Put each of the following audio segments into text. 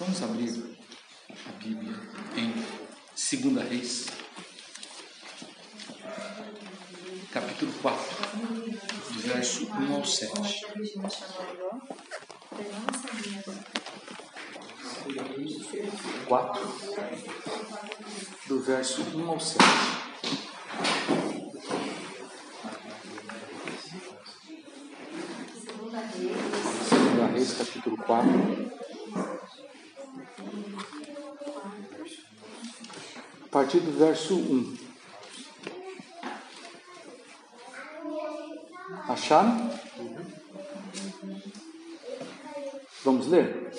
Vamos abrir a Bíblia em 2 Reis, capítulo 4, do verso 1 ao 7. 4, do verso 1 ao 7. Segunda Reis, capítulo 4. Partir do verso 1. Acharam? Vamos ler?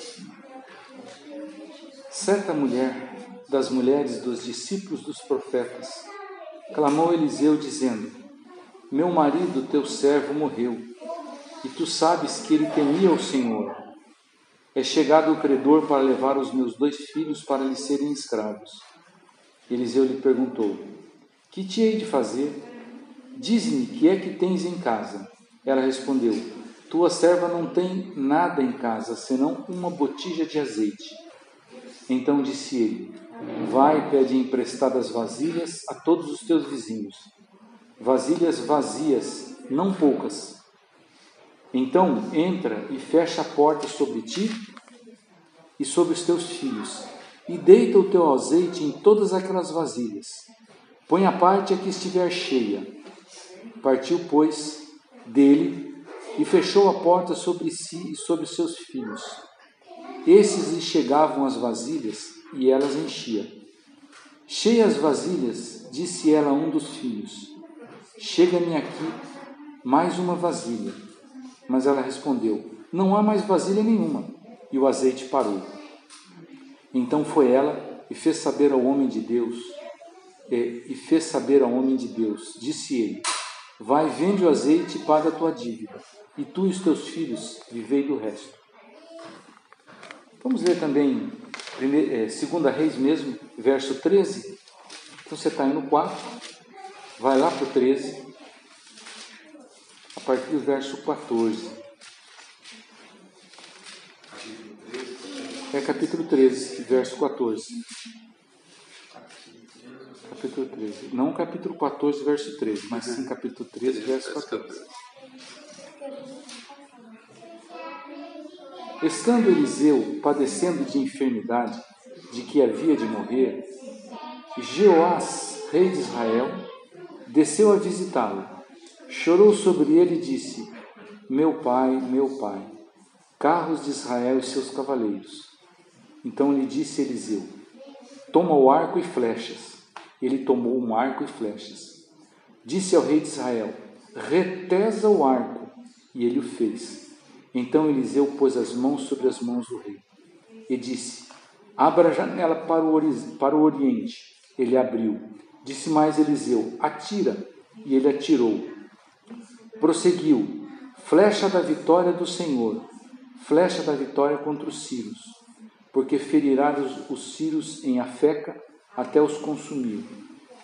Certa mulher, das mulheres dos discípulos dos profetas, clamou Eliseu, dizendo: Meu marido, teu servo, morreu, e tu sabes que ele temia o Senhor. É chegado o credor para levar os meus dois filhos para lhe serem escravos. Eliseu lhe perguntou: Que te hei de fazer? Dize-me que é que tens em casa. Ela respondeu: Tua serva não tem nada em casa senão uma botija de azeite. Então disse ele: Vai e pede emprestadas vasilhas a todos os teus vizinhos. Vasilhas vazias, não poucas. Então entra e fecha a porta sobre ti e sobre os teus filhos, e deita o teu azeite em todas aquelas vasilhas. Põe a parte a que estiver cheia. Partiu, pois, dele e fechou a porta sobre si e sobre seus filhos. Esses lhe chegavam as vasilhas e elas enchia. Cheias vasilhas, disse ela a um dos filhos: Chega-me aqui mais uma vasilha. Mas ela respondeu: Não há mais vasilha nenhuma. E o azeite parou. Então foi ela e fez saber ao homem de Deus, e, e fez saber ao homem de Deus. Disse ele: Vai, vende o azeite e paga a tua dívida, e tu e os teus filhos vivei do resto. Vamos ler também é, segunda Reis mesmo, verso 13. Então você está aí no 4, vai lá para o 13, a partir do verso 14. É capítulo 13, verso 14. Capítulo 13. Não capítulo 14, verso 13, mas sim capítulo 13, verso 14. Estando Eliseu padecendo de enfermidade, de que havia de morrer, Jeoás, rei de Israel, desceu a visitá-lo. Chorou sobre ele e disse: Meu pai, meu pai, carros de Israel e seus cavaleiros. Então lhe disse Eliseu: Toma o arco e flechas. Ele tomou um arco e flechas. Disse ao rei de Israel: Retesa o arco. E ele o fez. Então Eliseu pôs as mãos sobre as mãos do rei e disse: Abra a janela para o, para o oriente. Ele abriu. Disse mais Eliseu: Atira. E ele atirou. Prosseguiu: Flecha da vitória do Senhor, flecha da vitória contra os sírios, porque ferirá os, os sírios em Afeca até os consumir.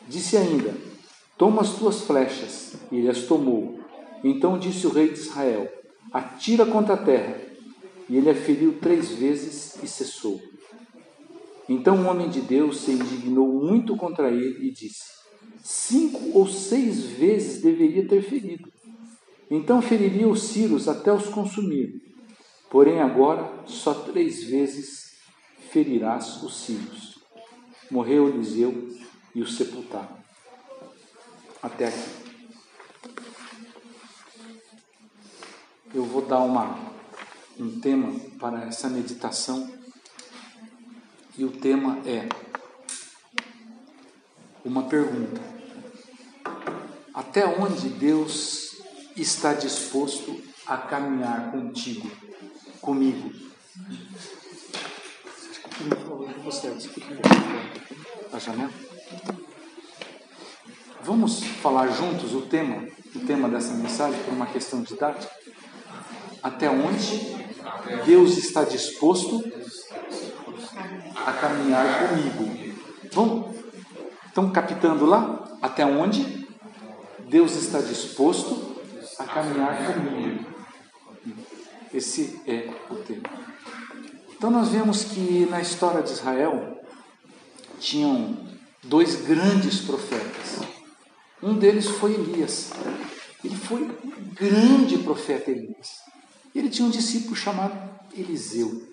Disse ainda: Toma as tuas flechas. E ele as tomou. Então disse o rei de Israel: Atira contra a terra. E ele a feriu três vezes e cessou. Então o homem de Deus se indignou muito contra ele e disse: Cinco ou seis vezes deveria ter ferido. Então feriria os sírios até os consumir. Porém agora só três vezes ferirás os sírios. Morreu Eliseu e o sepultaram. Até aqui. Eu vou dar uma, um tema para essa meditação e o tema é uma pergunta: Até onde Deus está disposto a caminhar contigo, comigo? A janela? Vamos falar juntos o tema, o tema dessa mensagem por uma questão didática? Até onde Deus está disposto a caminhar comigo. Vamos? Estão captando lá? Até onde Deus está disposto a caminhar comigo. Esse é o tema. Então nós vemos que na história de Israel tinham dois grandes profetas. Um deles foi Elias. Ele foi um grande profeta Elias. Ele tinha um discípulo chamado Eliseu.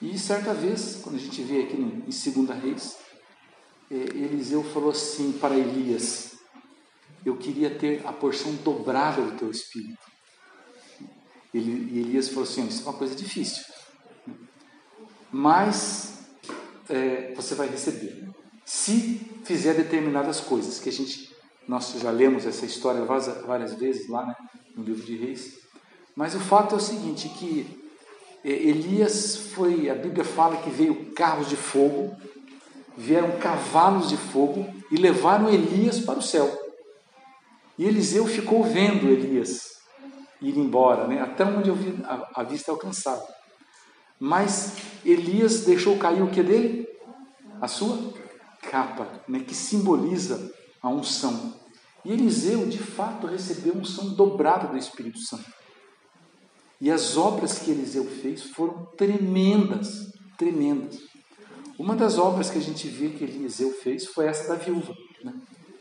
E certa vez, quando a gente vê aqui em 2 Reis, é, Eliseu falou assim para Elias: Eu queria ter a porção dobrada do teu espírito. Ele, e Elias falou assim: Isso é uma coisa difícil, mas é, você vai receber. Se fizer determinadas coisas, que a gente, nós já lemos essa história várias, vezes lá né, no livro de Reis, mas o fato é o seguinte: que é, Elias foi, a Bíblia fala que veio carros de fogo, vieram cavalos de fogo e levaram Elias para o céu. E Eliseu ficou vendo Elias ir embora, né? até onde a, a vista alcançava. Mas Elias deixou cair o que dele? A sua capa, né? que simboliza a unção. E Eliseu, de fato, recebeu unção dobrada do Espírito Santo. E as obras que Eliseu fez foram tremendas, tremendas. Uma das obras que a gente vê que Eliseu fez foi essa da viúva. Né?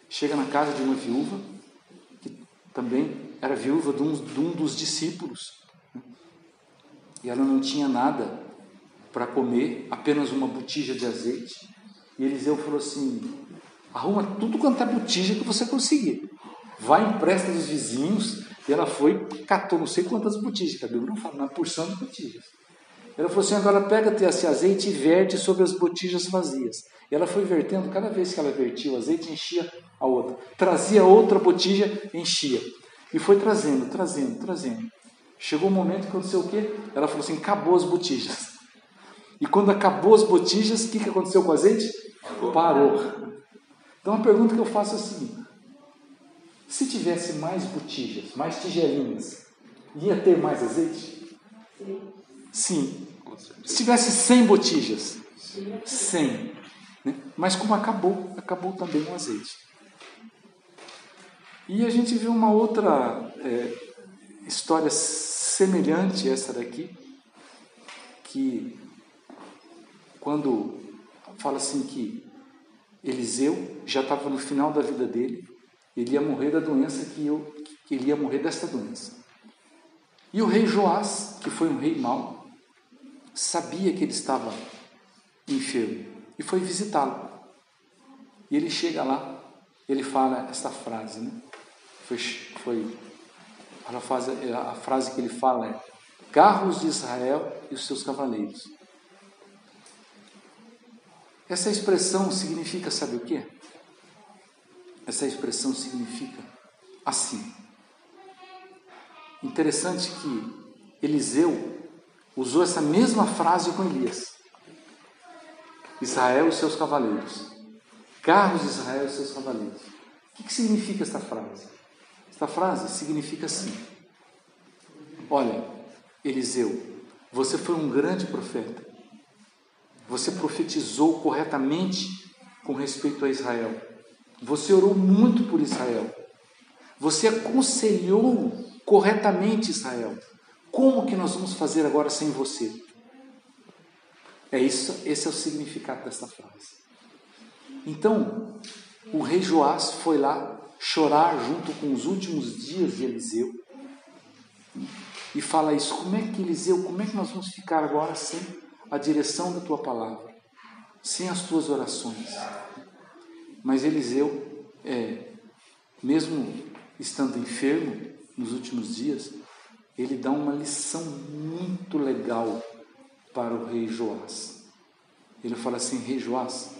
Chega na casa de uma viúva, que também era viúva de um, de um dos discípulos, né? e ela não tinha nada para comer, apenas uma botija de azeite. E Eliseu falou assim: arruma tudo quanto é botija que você conseguir. Vai empresta dos vizinhos e ela foi, catou não sei quantas botijas, que a Bíblia não fala, uma porção de botijas. Ela falou assim: agora pega esse azeite e verte sobre as botijas vazias. E ela foi vertendo, cada vez que ela vertia o azeite, enchia a outra. Trazia outra botija, enchia. E foi trazendo, trazendo, trazendo. Chegou um momento que aconteceu o quê? Ela falou assim: acabou as botijas. E quando acabou as botijas, o que, que aconteceu com o azeite? Parou. Então a pergunta que eu faço é a seguinte: se tivesse mais botijas, mais tigelinhas, ia ter mais azeite? Sim. Se tivesse 100 botijas, 100. Né? Mas como acabou, acabou também o azeite. E a gente vê uma outra é, história semelhante a essa daqui, que quando fala assim que Eliseu já estava no final da vida dele, ele ia morrer da doença que eu, que ele ia morrer desta doença. E o rei Joás, que foi um rei mau, sabia que ele estava enfermo e foi visitá-lo. E ele chega lá, ele fala esta frase, né? Foi, foi a, frase, a frase que ele fala é: carros de Israel e os seus cavaleiros. Essa expressão significa, sabe o quê? Essa expressão significa assim. Interessante que Eliseu usou essa mesma frase com Elias. Israel e seus cavaleiros. Carros de Israel e seus cavaleiros. O que, significa esta frase? Esta frase significa assim: Olha, Eliseu, você foi um grande profeta. Você profetizou corretamente com respeito a Israel. Você orou muito por Israel. Você aconselhou corretamente Israel. Como que nós vamos fazer agora sem você? É isso, esse é o significado dessa frase. Então, o rei Joás foi lá chorar junto com os últimos dias de Eliseu e fala isso: como é que Eliseu, como é que nós vamos ficar agora sem a direção da tua palavra, sem as tuas orações? Mas Eliseu, é, mesmo estando enfermo nos últimos dias, ele dá uma lição muito legal para o rei Joás. Ele fala assim: Rei Joás,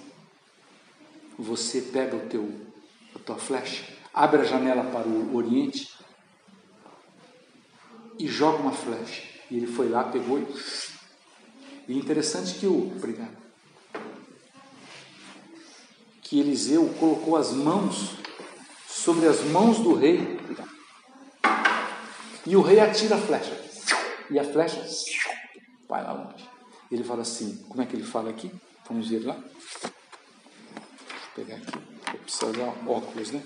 você pega o teu, a tua flecha, abre a janela para o oriente e joga uma flecha. E ele foi lá, pegou e. E interessante que o. Obrigado que Eliseu colocou as mãos sobre as mãos do rei e o rei atira a flecha. E a flecha vai lá longe. Ele fala assim: como é que ele fala aqui? Vamos ver lá. Deixa eu pegar aqui. Eu preciso usar óculos, né?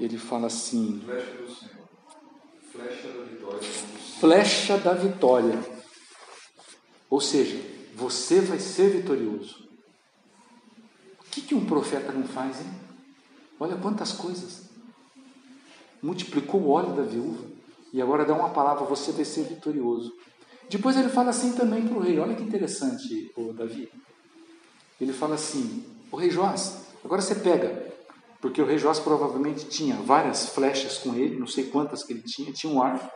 Ele fala assim: Flecha do Senhor. Flecha da vitória. flecha da vitória. Ou seja, você vai ser vitorioso. O que, que um profeta não faz, hein? Olha quantas coisas. Multiplicou o óleo da viúva e agora dá uma palavra: você vai ser vitorioso. Depois ele fala assim também para o rei: olha que interessante, o Davi. Ele fala assim: o rei Joás, agora você pega, porque o rei Joás provavelmente tinha várias flechas com ele, não sei quantas que ele tinha, tinha um arco.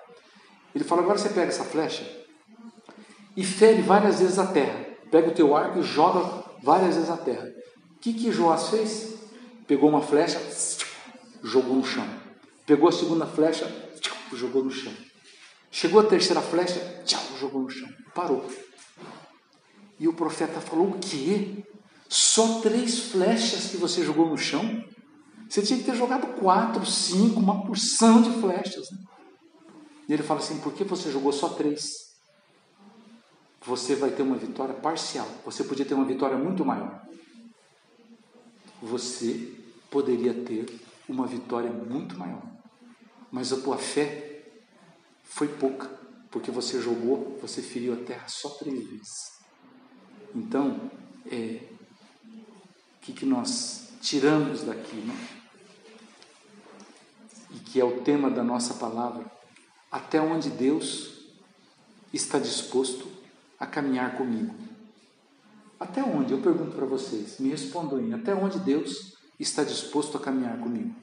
Ele fala: agora você pega essa flecha e fere várias vezes a terra. Pega o teu arco e joga várias vezes a terra. O que, que Joás fez? Pegou uma flecha, jogou no chão. Pegou a segunda flecha, jogou no chão. Chegou a terceira flecha, jogou no chão. Parou. E o profeta falou: O quê? Só três flechas que você jogou no chão? Você tinha que ter jogado quatro, cinco, uma porção de flechas. Né? E ele fala assim: Por que você jogou só três? Você vai ter uma vitória parcial. Você podia ter uma vitória muito maior. Você poderia ter uma vitória muito maior. Mas a tua fé foi pouca, porque você jogou, você feriu a terra só três vezes. Então, é, o que, que nós tiramos daqui, né? E que é o tema da nossa palavra. Até onde Deus está disposto a caminhar comigo. Até onde? Eu pergunto para vocês, me respondam aí. Até onde Deus está disposto a caminhar comigo?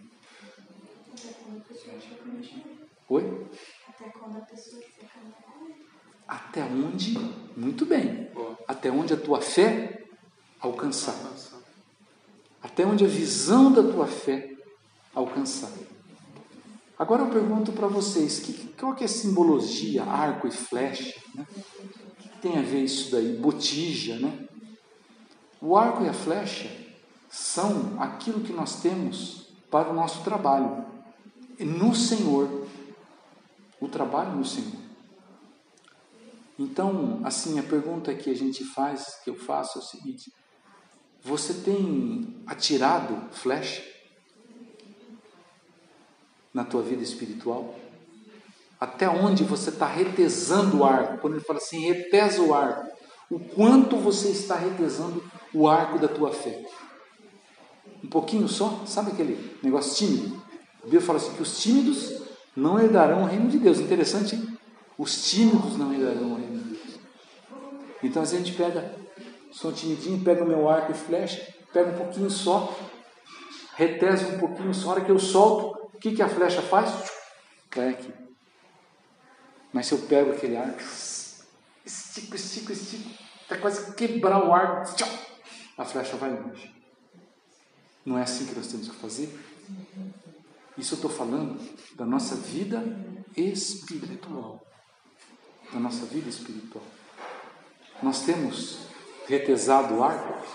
Oi? Até quando a pessoa quiser caminhar. Até onde? Muito bem. Até onde a tua fé alcançar. Até onde a visão da tua fé alcançar. Agora eu pergunto para vocês, que, qual que é a simbologia, arco e flecha? Né? O que tem a ver isso daí? Botija, né? O arco e a flecha são aquilo que nós temos para o nosso trabalho. No Senhor. O trabalho no Senhor. Então, assim, a pergunta que a gente faz, que eu faço é o seguinte: você tem atirado flecha na tua vida espiritual? Até onde você está retesando o arco? Quando ele fala assim, retesa o arco, o quanto você está retesando o arco da tua fé? Um pouquinho só? Sabe aquele negócio tímido? A Bíblia fala assim que os tímidos não herdarão o reino de Deus. Interessante, hein? Os tímidos não herdarão o reino de Deus. Então, se a gente pega, sou timidinho, pega o meu arco e flecha, pega um pouquinho só, retesa um pouquinho só, a hora que eu solto, o que, que a flecha faz? Cai aqui. Mas se eu pego aquele arco, estico, estico, estico, até quase quebrar o arco, a flecha vai longe. Não é assim que nós temos que fazer? Isso eu estou falando da nossa vida espiritual na nossa vida espiritual. Nós temos retesado o arco?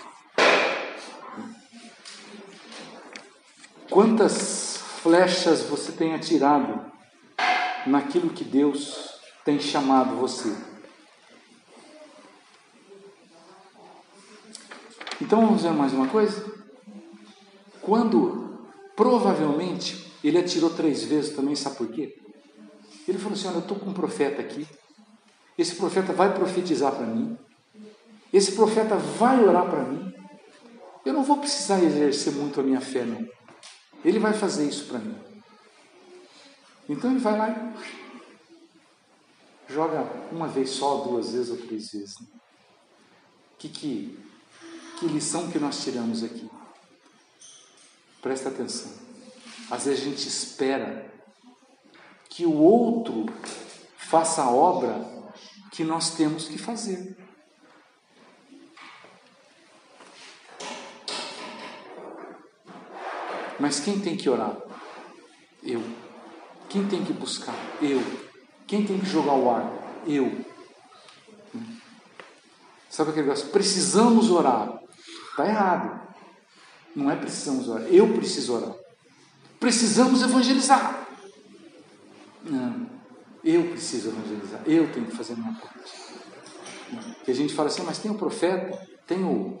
Quantas flechas você tem atirado naquilo que Deus tem chamado você? Então vamos ver mais uma coisa? Quando provavelmente ele atirou três vezes também, sabe por quê? Ele falou assim: Olha, eu estou com um profeta aqui esse profeta vai profetizar para mim. Esse profeta vai orar para mim. Eu não vou precisar exercer muito a minha fé, não. Ele vai fazer isso para mim. Então ele vai lá e joga uma vez só, duas vezes ou três vezes. Né? Que, que, que lição que nós tiramos aqui? Presta atenção. Às vezes a gente espera que o outro faça a obra que nós temos que fazer. Mas quem tem que orar? Eu. Quem tem que buscar? Eu. Quem tem que jogar o ar? Eu. Sabe aquele negócio? Precisamos orar. Está errado. Não é precisamos orar. Eu preciso orar. Precisamos evangelizar. Não. Eu preciso evangelizar, eu tenho que fazer minha parte. E a gente fala assim, mas tem o profeta, tem o,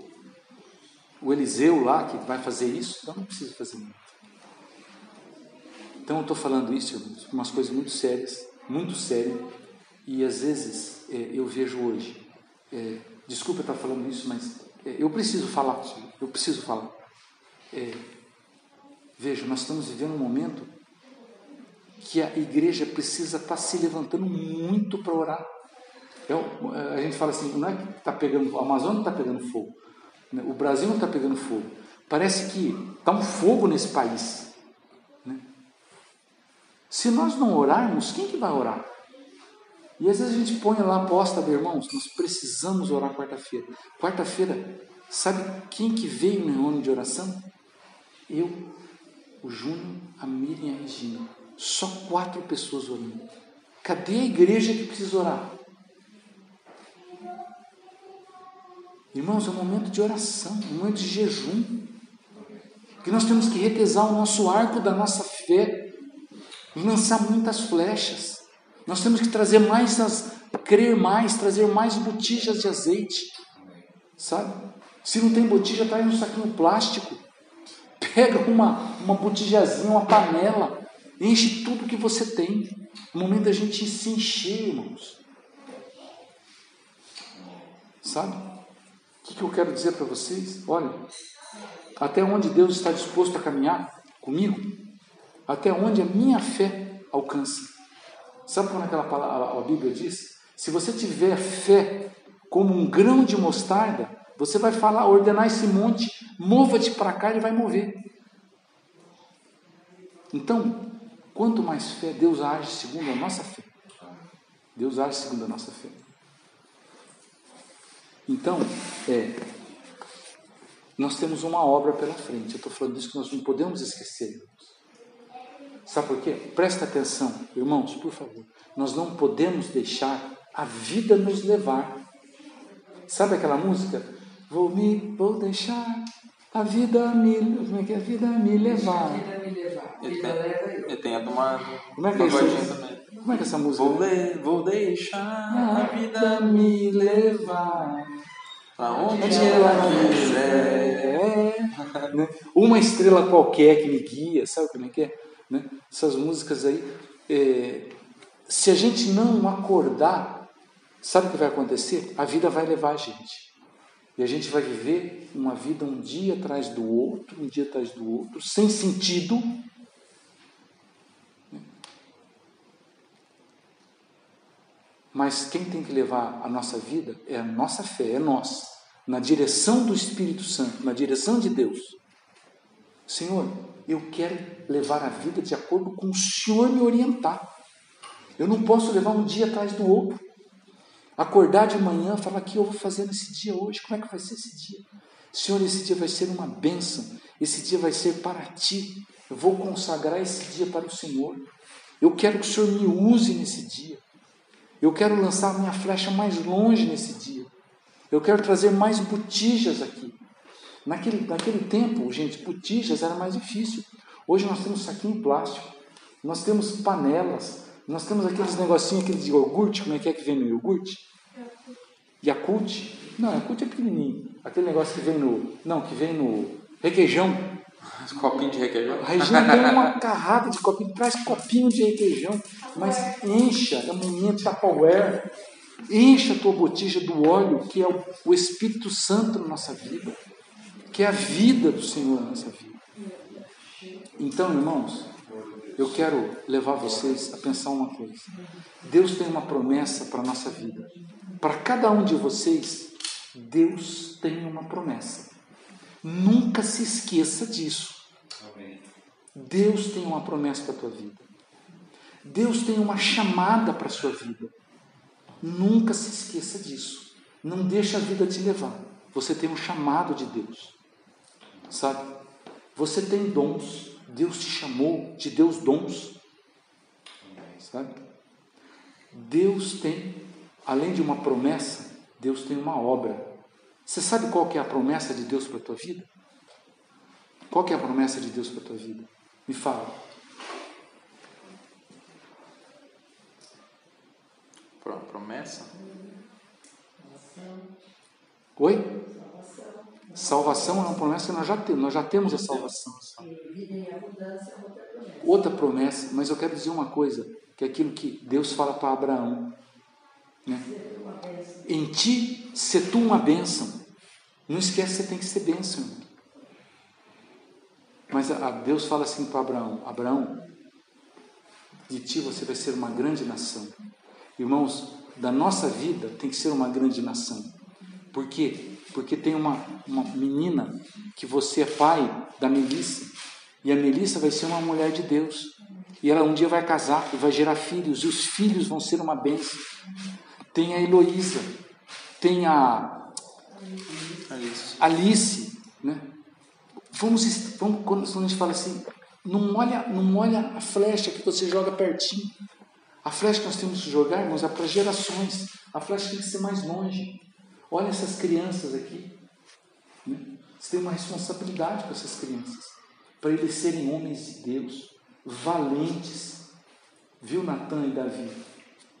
o Eliseu lá que vai fazer isso, então não preciso fazer nada. Então eu estou falando isso, umas coisas muito sérias, muito sérias, E às vezes é, eu vejo hoje, é, desculpa estar falando isso, mas é, eu preciso falar, eu preciso falar. É, veja, nós estamos vivendo um momento que a igreja precisa estar se levantando muito para orar. É, a gente fala assim, não é que está pegando, a Amazônia está pegando fogo? O Brasil não está pegando fogo. Parece que está um fogo nesse país. Né? Se nós não orarmos, quem que vai orar? E às vezes a gente põe lá, posta, meu irmãos, nós precisamos orar quarta-feira. Quarta-feira, sabe quem que veio no ano de oração? Eu, o Júnior, a Miriam e a Regina. Só quatro pessoas orando. Cadê a igreja que precisa orar? Irmãos, é um momento de oração, um momento de jejum. Que nós temos que retesar o nosso arco da nossa fé, lançar muitas flechas. Nós temos que trazer mais, as, crer mais, trazer mais botijas de azeite. Sabe? Se não tem botija, traz um saquinho plástico. Pega uma, uma botijazinha, uma panela, enche tudo que você tem. No momento da gente se encher, irmãos. Sabe? O que, que eu quero dizer para vocês? Olha, até onde Deus está disposto a caminhar comigo, até onde a minha fé alcança. Sabe quando aquela palavra, a Bíblia diz? Se você tiver fé como um grão de mostarda, você vai falar, ordenar esse monte, mova-te para cá, ele vai mover. Então, quanto mais fé, Deus age segundo a nossa fé. Deus age segundo a nossa fé. Então, é, nós temos uma obra pela frente. Eu estou falando disso que nós não podemos esquecer. Sabe por quê? Presta atenção, irmãos, por favor. Nós não podemos deixar a vida nos levar. Sabe aquela música? Vou me, vou deixar a vida me, como é que é? A vida me levar. A vida me levar. Ele tem, ele tem a como é que é isso? Como é que é essa música? Vou, ler, vou deixar a vida me levar. Aonde ela quiser. Né? Uma estrela qualquer que me guia, sabe como é que é? Né? Essas músicas aí. É, se a gente não acordar, sabe o que vai acontecer? A vida vai levar a gente. E a gente vai viver uma vida um dia atrás do outro, um dia atrás do outro, sem sentido. Mas quem tem que levar a nossa vida é a nossa fé, é nós, na direção do Espírito Santo, na direção de Deus. Senhor, eu quero levar a vida de acordo com o Senhor me orientar. Eu não posso levar um dia atrás do outro. Acordar de manhã, falar que eu vou fazer nesse dia hoje, como é que vai ser esse dia? Senhor, esse dia vai ser uma bênção, esse dia vai ser para ti. Eu vou consagrar esse dia para o Senhor. Eu quero que o Senhor me use nesse dia. Eu quero lançar minha flecha mais longe nesse dia. Eu quero trazer mais botijas aqui. Naquele, naquele tempo, gente, botijas era mais difícil. Hoje nós temos saquinho plástico, nós temos panelas, nós temos aqueles negocinhos, aqueles de iogurte, como é que é que vem no iogurte? Yakult? Não, Yakult é pequenininho. Aquele negócio que vem no. Não, que vem no requeijão. Copinho de requeijão. A região tem uma carrada de copinho, traz copinho de requeijão, mas encha, é um momento Tupperware. Encha a tua botija do óleo, que é o Espírito Santo na nossa vida, que é a vida do Senhor na nossa vida. Então, irmãos, eu quero levar vocês a pensar uma coisa. Deus tem uma promessa para a nossa vida. Para cada um de vocês, Deus tem uma promessa. Nunca se esqueça disso. Deus tem uma promessa para a tua vida. Deus tem uma chamada para a sua vida. Nunca se esqueça disso. Não deixe a vida te levar. Você tem um chamado de Deus. Sabe? Você tem dons. Deus te chamou, te deu os dons. Sabe? Deus tem, além de uma promessa, Deus tem uma obra. Você sabe qual que é a promessa de Deus para a tua vida? Qual que é a promessa de Deus para a tua vida? Me fala. Promessa? Oi? Salvação é uma promessa que nós já temos, nós já temos a salvação. Outra promessa, mas eu quero dizer uma coisa, que é aquilo que Deus fala para Abraão. Né? Em ti, se tu uma bênção. Não esquece, você tem que ser bênção. Mas a, a Deus fala assim para Abraão: Abraão, de ti você vai ser uma grande nação. Irmãos, da nossa vida tem que ser uma grande nação. Por quê? Porque tem uma, uma menina que você é pai da Melissa, e a Melissa vai ser uma mulher de Deus. E ela um dia vai casar e vai gerar filhos, e os filhos vão ser uma bênção. Tem a Heloísa, tem a Alice. Alice, né? Vamos, vamos quando a gente fala assim, não olha, não olha a flecha que você joga pertinho. A flecha que nós temos que jogar, irmãos, é para gerações. A flecha tem que ser mais longe. Olha essas crianças aqui. Né? Você tem uma responsabilidade com essas crianças. Para eles serem homens de Deus, valentes. Viu, Natan e Davi?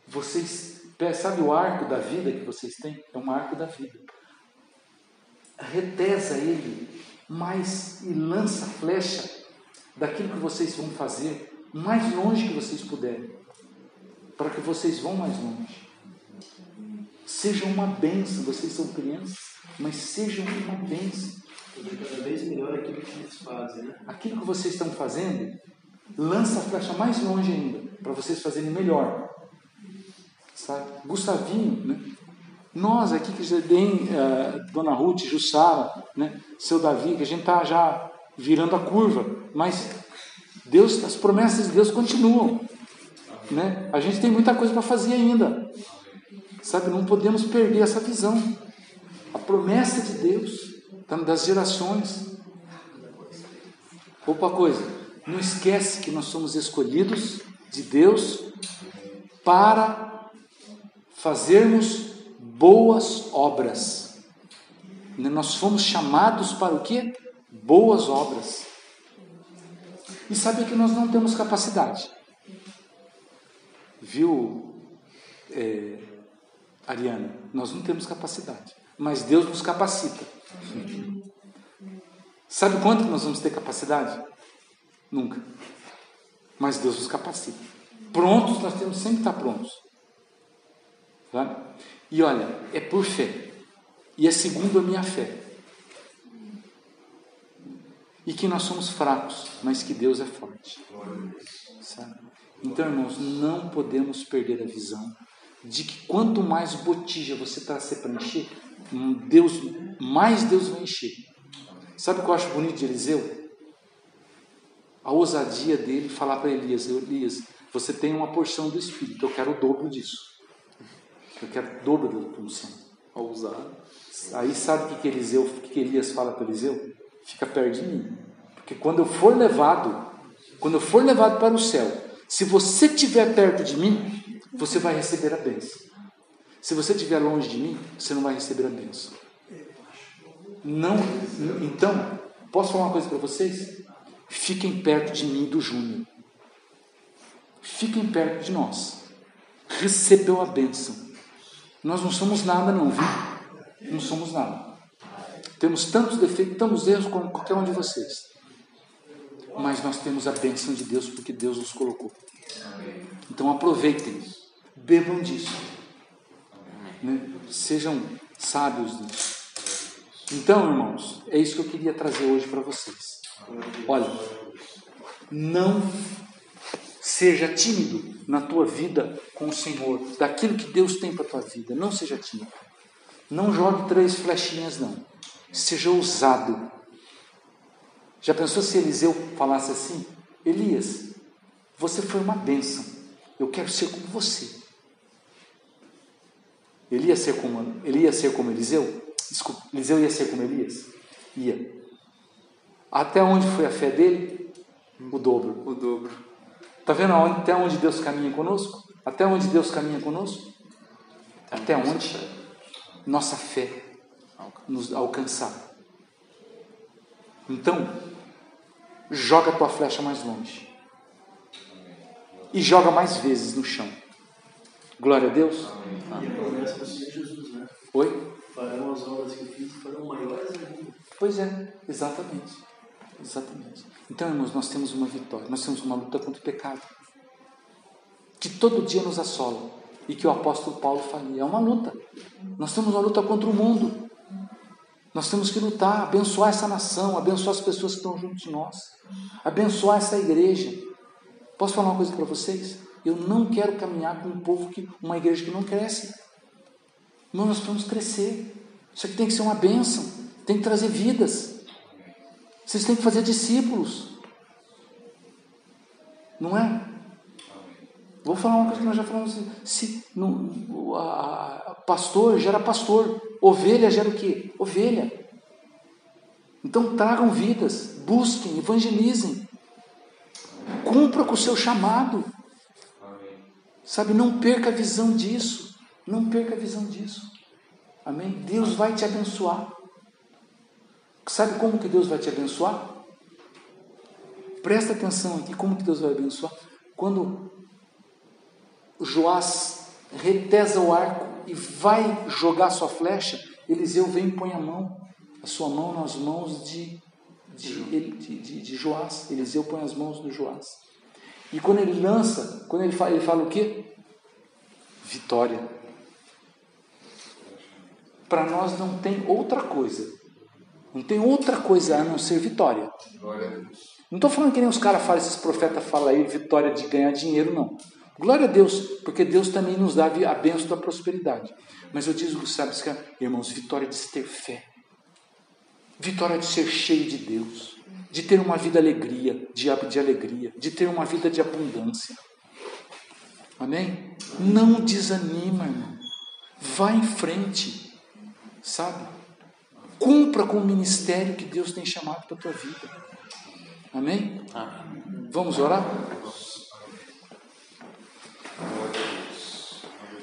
Vocês, sabe o arco da vida que vocês têm? É um arco da vida. Retesa ele mais e lança a flecha daquilo que vocês vão fazer mais longe que vocês puderem, para que vocês vão mais longe. Sejam uma bênção, vocês são crianças, mas sejam uma bênção. Cada vez melhor aquilo que eles fazem, né? Aquilo que vocês estão fazendo, lança a flecha mais longe ainda, para vocês fazerem melhor. Sabe? Gustavinho, né? Nós aqui que tem uh, Dona Ruth, Jussara, né? Seu Davi, que a gente está já virando a curva, mas Deus, as promessas de Deus continuam, né? A gente tem muita coisa para fazer ainda, sabe? Não podemos perder essa visão. A promessa de Deus, tá, das gerações. Opa coisa, não esquece que nós somos escolhidos de Deus para fazermos boas obras. Nós fomos chamados para o quê? Boas obras. E sabe que nós não temos capacidade. Viu, é, Ariana? Nós não temos capacidade. Mas Deus nos capacita. Sabe quanto nós vamos ter capacidade? Nunca. Mas Deus nos capacita. Prontos, nós temos sempre estar prontos. Tá? E olha, é por fé. E é segundo a minha fé. E que nós somos fracos, mas que Deus é forte. Sabe? Então, irmãos, não podemos perder a visão de que quanto mais botija você trazer para encher, Deus, mais Deus vai encher. Sabe o que eu acho bonito de Eliseu? A ousadia dele falar para Elias: Elias, você tem uma porção do Espírito, eu quero o dobro disso. Eu quero o dobro da unção. Ousado. Aí sabe o que, que, Eliseu, que, que Elias fala para Eliseu? Fica perto de mim. Porque quando eu for levado, quando eu for levado para o céu, se você estiver perto de mim, você vai receber a bênção. Se você estiver longe de mim, você não vai receber a bênção. Não, então, posso falar uma coisa para vocês? Fiquem perto de mim do Júnior. Fiquem perto de nós. Recebeu a bênção. Nós não somos nada, não, viu? Não somos nada. Temos tantos defeitos, tantos erros como qualquer um de vocês. Mas nós temos a bênção de Deus porque Deus nos colocou. Então aproveitem, bebam disso. Né? Sejam sábios disso. Então, irmãos, é isso que eu queria trazer hoje para vocês. Olha, não seja tímido na tua vida com o Senhor, daquilo que Deus tem para a tua vida. Não seja tímido. Não jogue três flechinhas, não. Seja ousado. Já pensou se Eliseu falasse assim? Elias, você foi uma bênção. Eu quero ser como você. Ele ia ser como, ele ia ser como Eliseu? Desculpa, Eliseu ia ser como Elias? Ia. Até onde foi a fé dele? O dobro. O dobro. Está vendo até onde Deus caminha conosco? Até onde Deus caminha conosco? Até onde nossa fé nos alcançar. Então, joga a tua flecha mais longe. E joga mais vezes no chão. Glória a Deus. E a promessa do Senhor Jesus, né? Oi? Farão as obras que eu fiz e farão maiores ainda. Pois é, exatamente. Exatamente. Então, irmãos, nós temos uma vitória, nós temos uma luta contra o pecado, que todo dia nos assola. e que o apóstolo Paulo falia. É uma luta. Nós temos uma luta contra o mundo. Nós temos que lutar, abençoar essa nação, abençoar as pessoas que estão junto de nós, abençoar essa igreja. Posso falar uma coisa para vocês? Eu não quero caminhar com um povo que, uma igreja que não cresce. Mas nós precisamos crescer. Isso aqui tem que ser uma bênção, tem que trazer vidas. Vocês têm que fazer discípulos. Não é? Vou falar uma coisa que nós já falamos. Se, no, a, a, pastor gera pastor. Ovelha gera o quê? Ovelha. Então tragam vidas, busquem, evangelizem. Cumpra com o seu chamado. Sabe, não perca a visão disso. Não perca a visão disso. Amém? Deus vai te abençoar. Sabe como que Deus vai te abençoar? Presta atenção aqui, como que Deus vai abençoar? Quando Joás retesa o arco e vai jogar sua flecha, Eliseu vem e põe a mão, a sua mão nas mãos de, de, de, de, de Joás. Eliseu põe as mãos no Joás. E quando ele lança, quando ele fala, ele fala o quê? Vitória. Para nós não tem outra coisa. Não tem outra coisa a não ser vitória. Não estou falando que nem os caras falam, esses profetas falam aí, vitória de ganhar dinheiro, não. Glória a Deus, porque Deus também nos dá a benção da prosperidade. Mas eu digo, sabe, irmãos, vitória de ter fé. Vitória de ser cheio de Deus. De ter uma vida alegria, de, de alegria, de ter uma vida de abundância. Amém? Não desanima, irmão. Vá em frente sabe? Cumpra com o ministério que Deus tem chamado para a tua vida. Amém? Amém. Vamos orar?